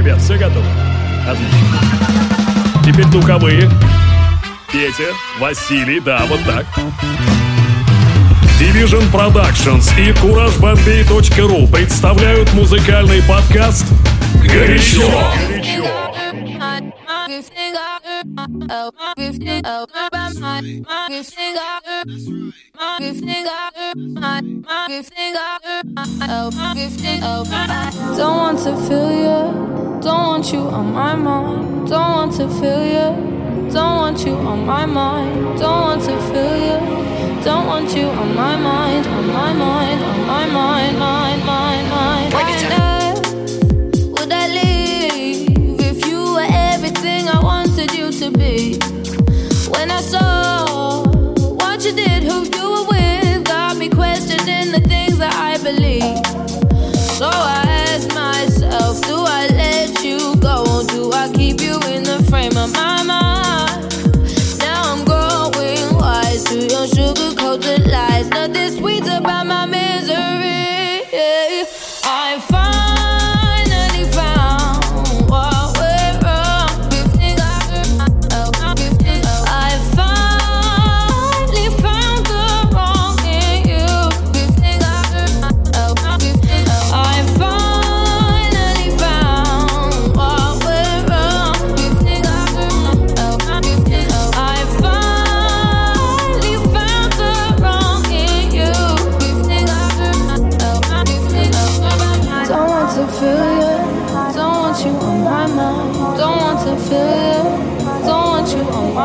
ребят, все готовы? Отлично. Теперь духовые. Петя, Василий, да, вот так. Division Productions и CourageBombay.ru представляют музыкальный подкаст «Горячо». Горячо. don't want to feel you don't want you on my mind. Don't want to feel you don't want you on my mind. Don't want to feel you don't want you on my mind. On my mind. On my mind. Mind mind mind, mind, be? When I saw Now I'm growing wise to your sugar-coated lies. Nothing sweeter.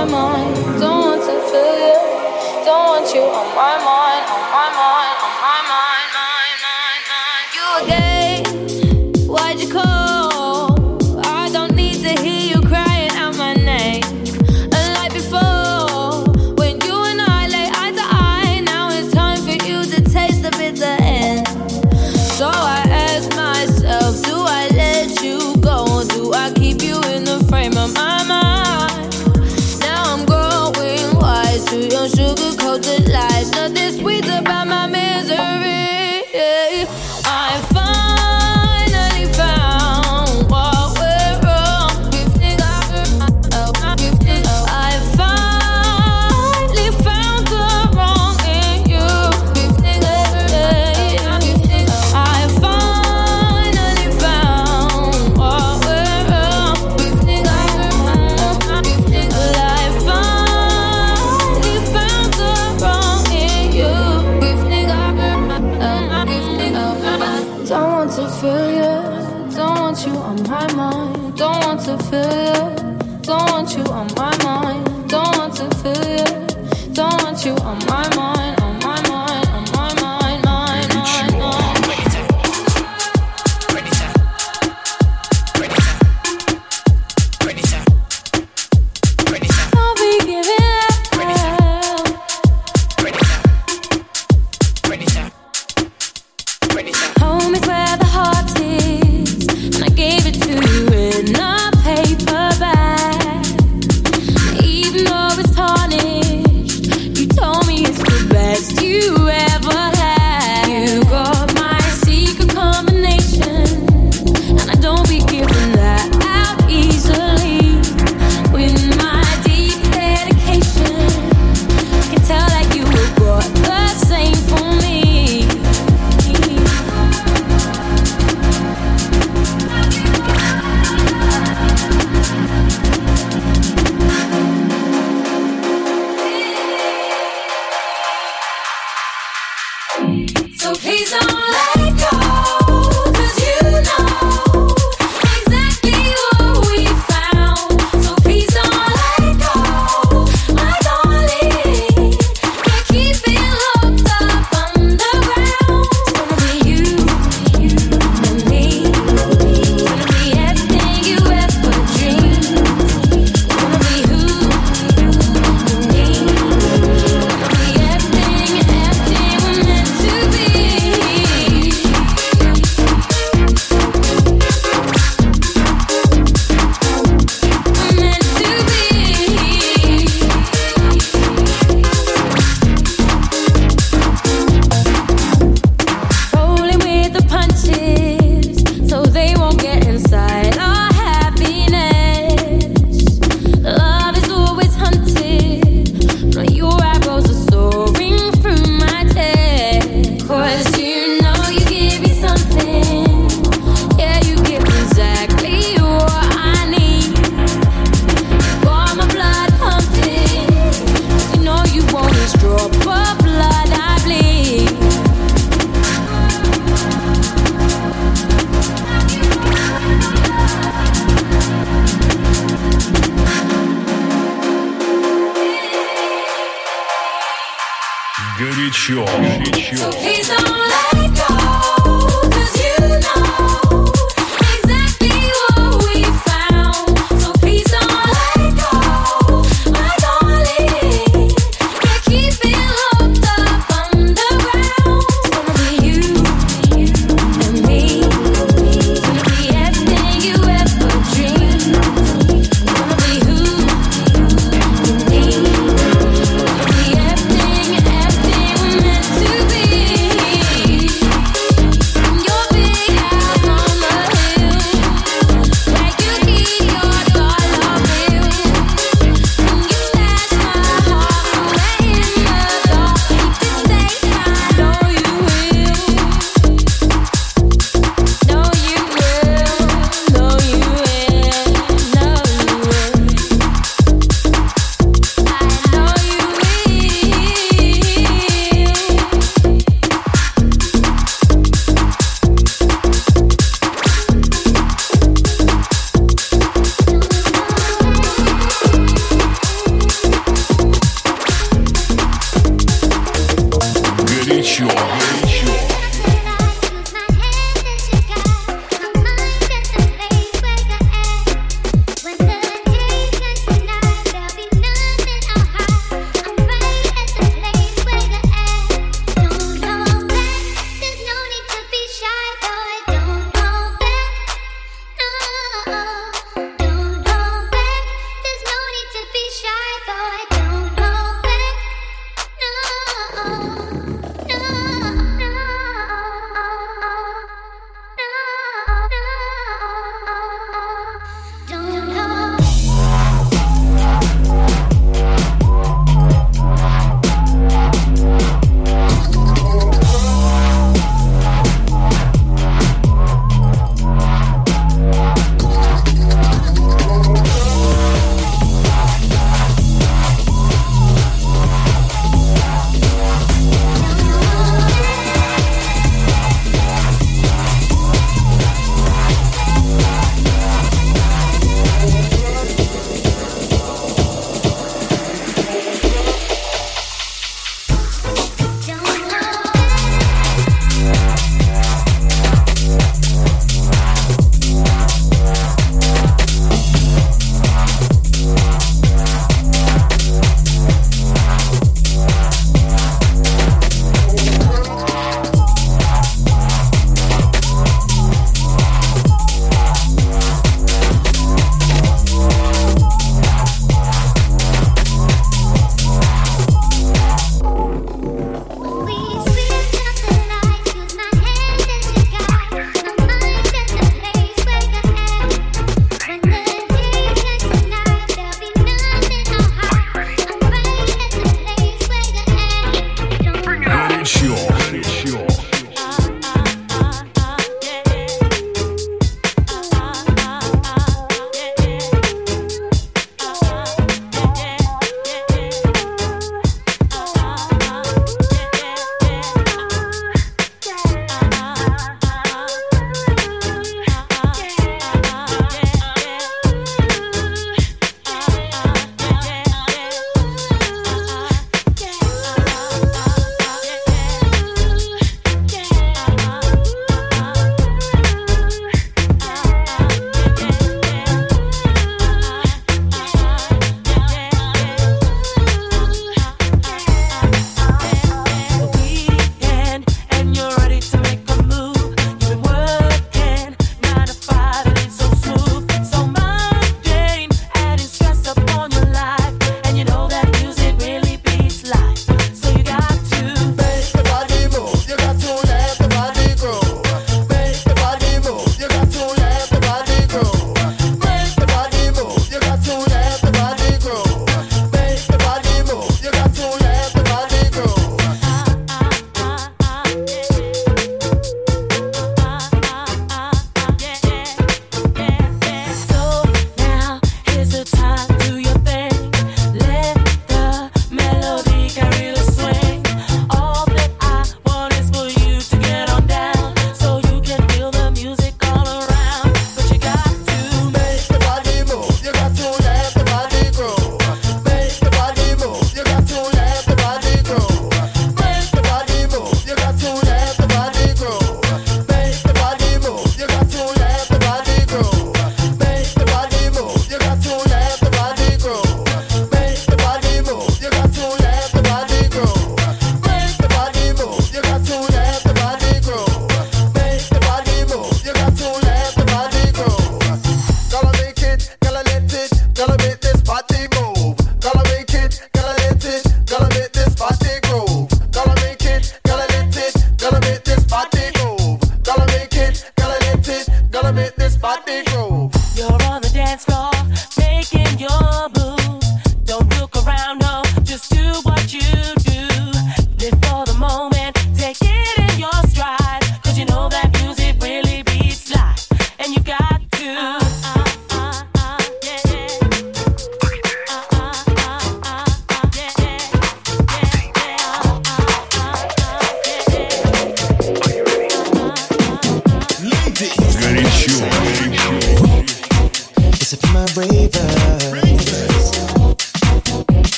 my mind. Don't want to feel you. Don't want you on my mind. Sure. Sure.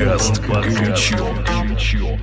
Подкаст «Горячо».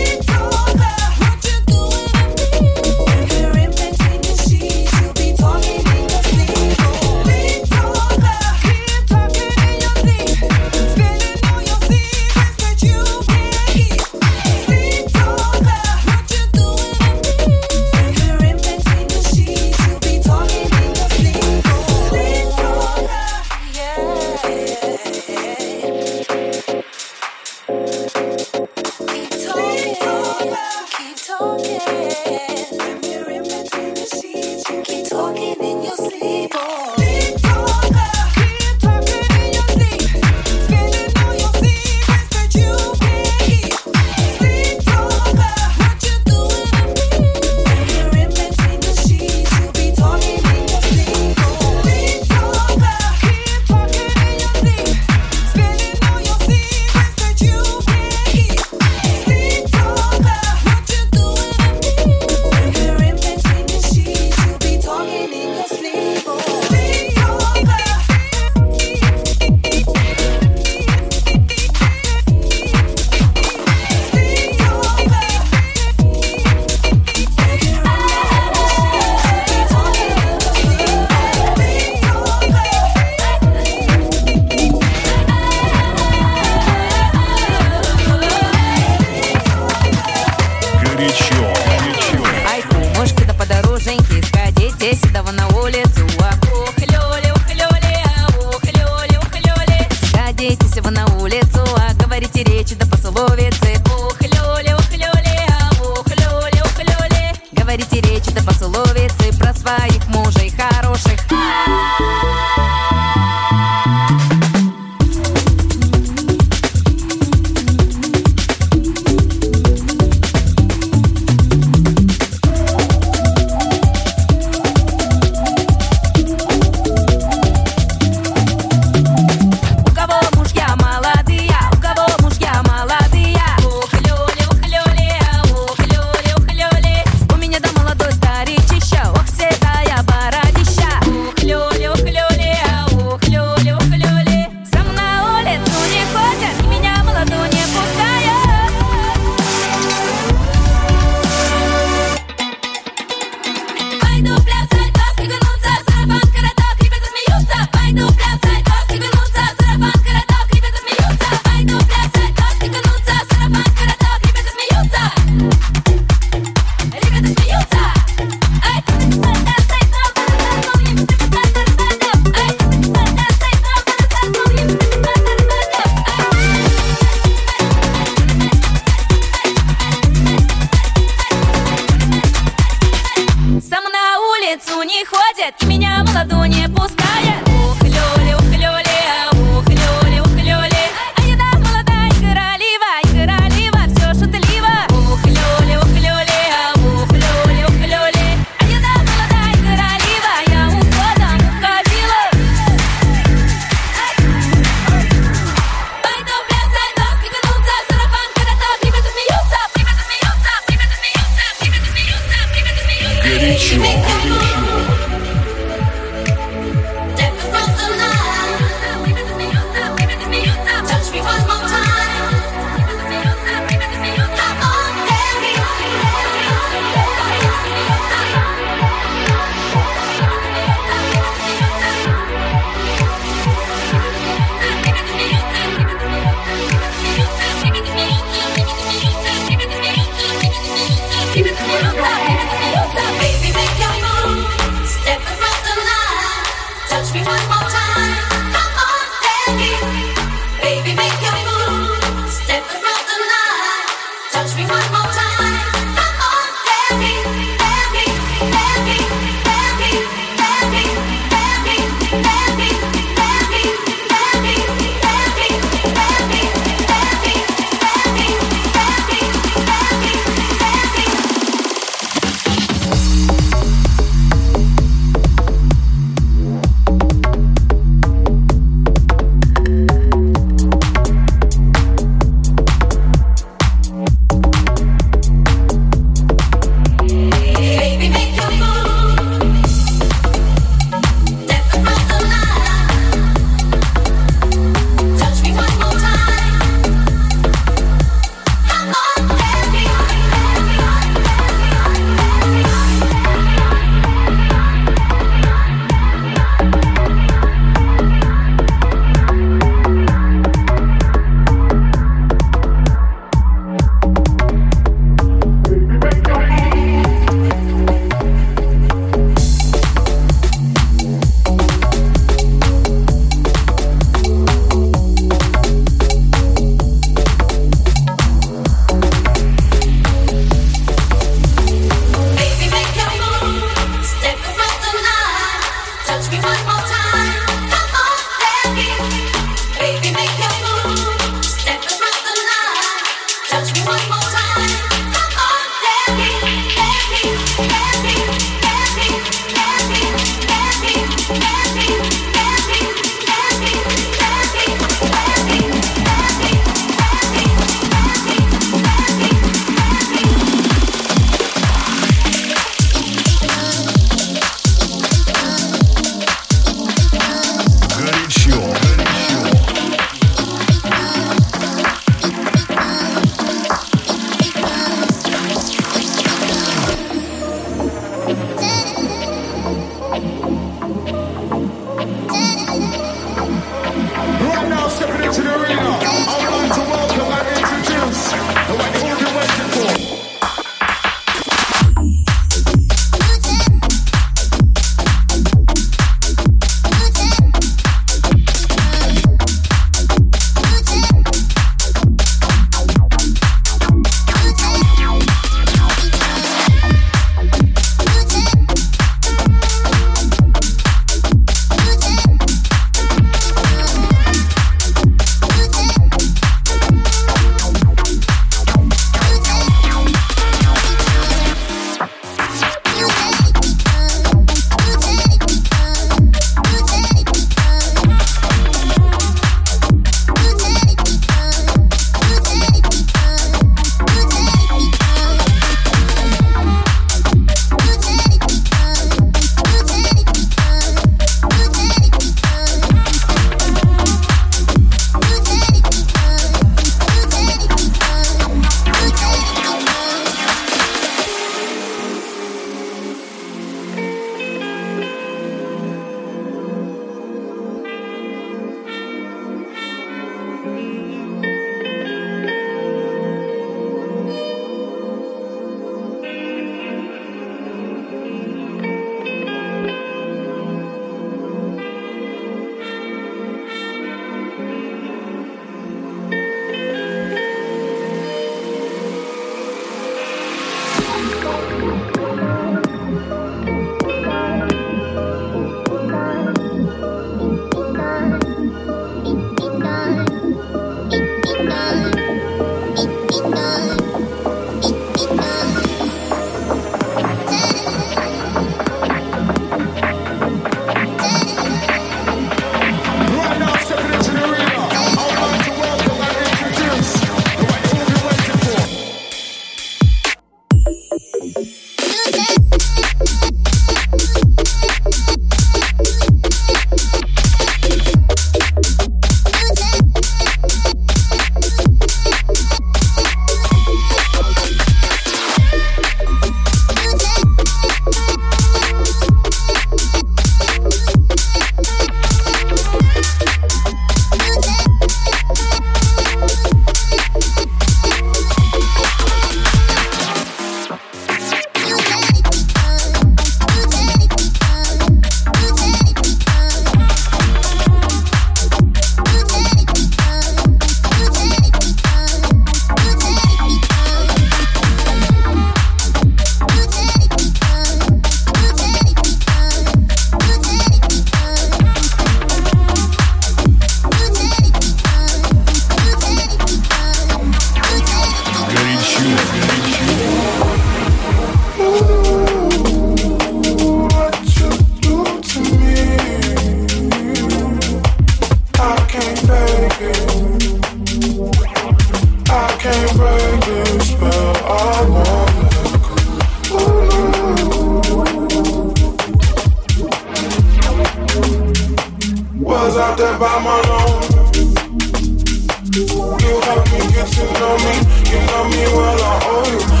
You got me, yes, you know me, you know me while I owe you.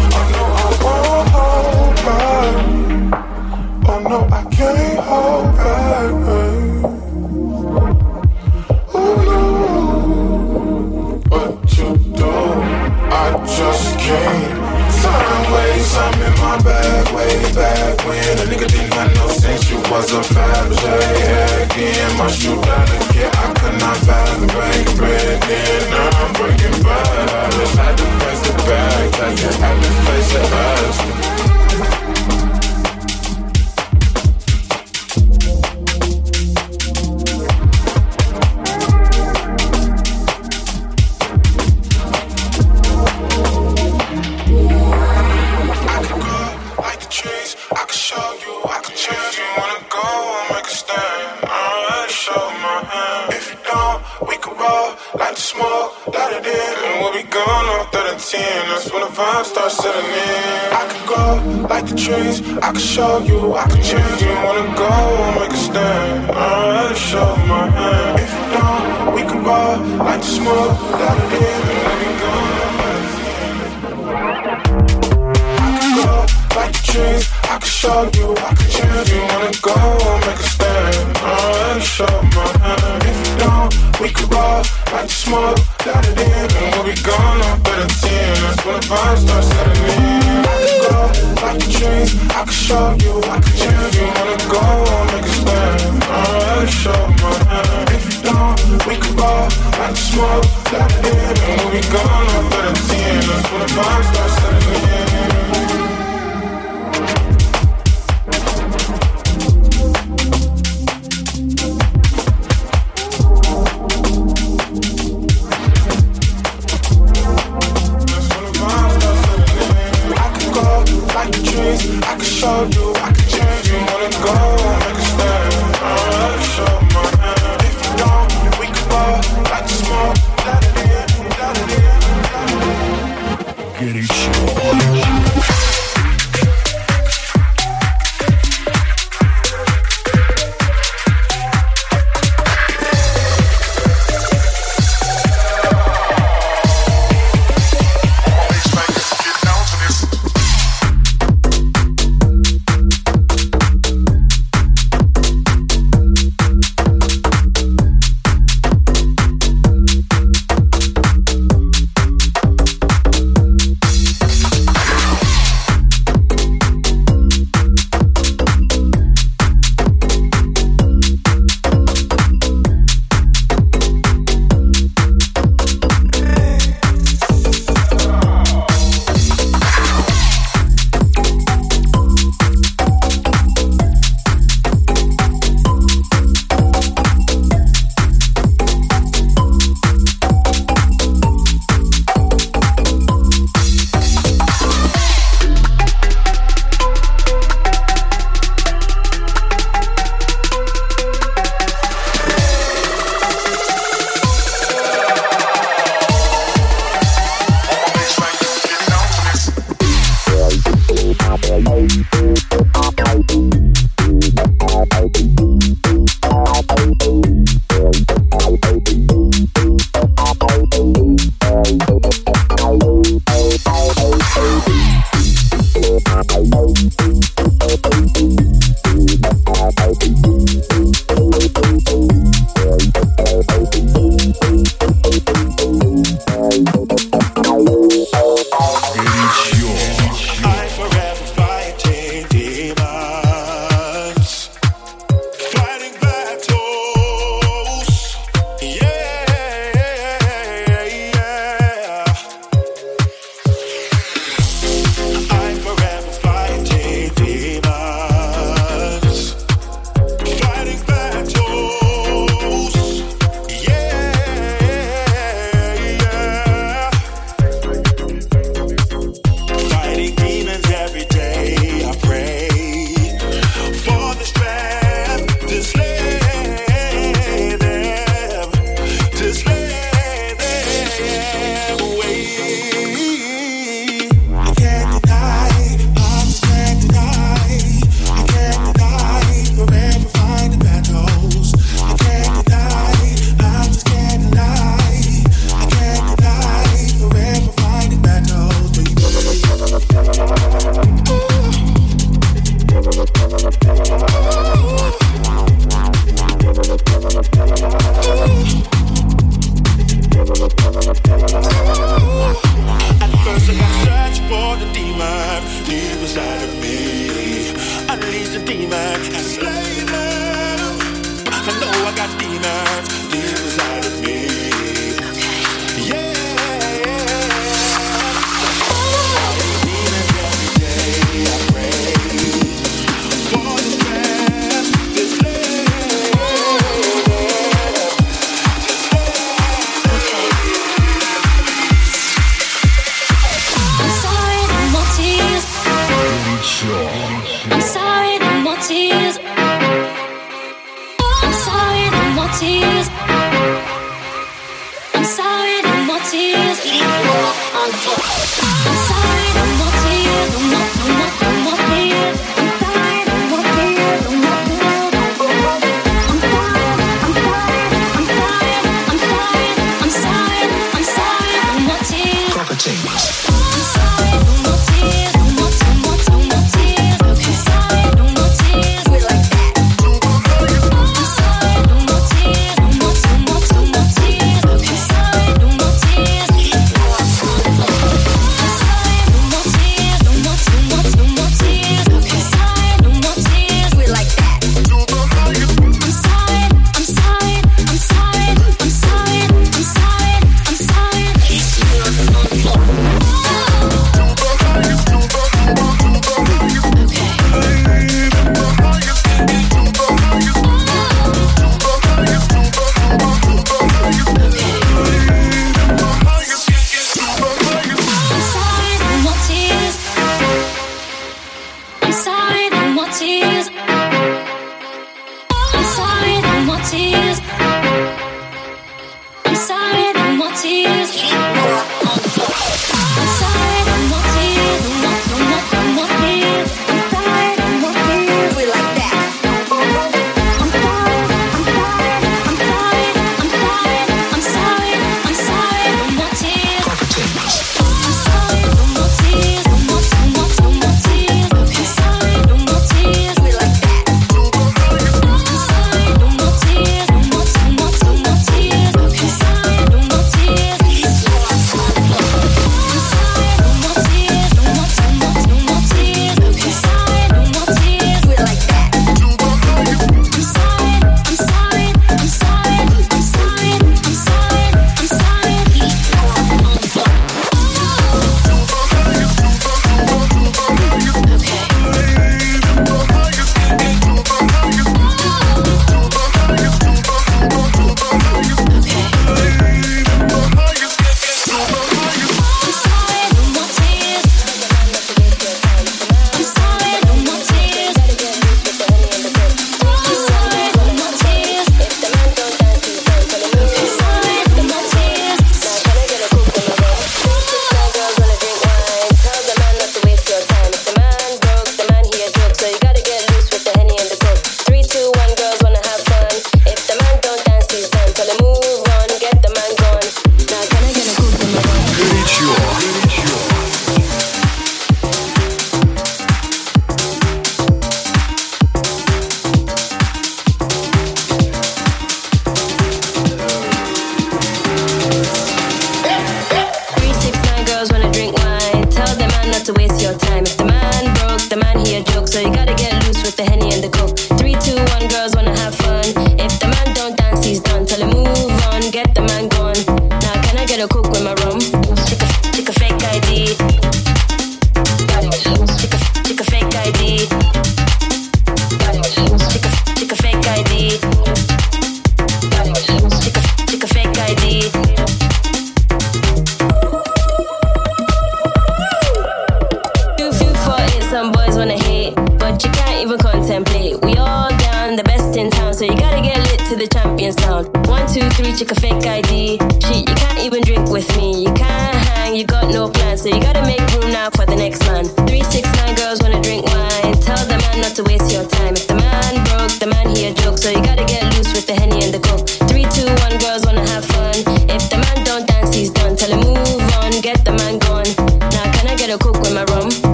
Was a Fabergé egg in my shoe dollars. Yeah, I could not fathom bank bread in. Now I'm breaking bad I just had to press the bag, I just had to face the odds. show you I can change. You wanna go, I'll make a stand. I'll show my hand. If you don't, we can ball like the smoke that it is. Like I can show you, I can change. You wanna go, make a stand. I'll show my hand. If you don't, we can. I can do.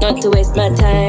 Not to waste my time.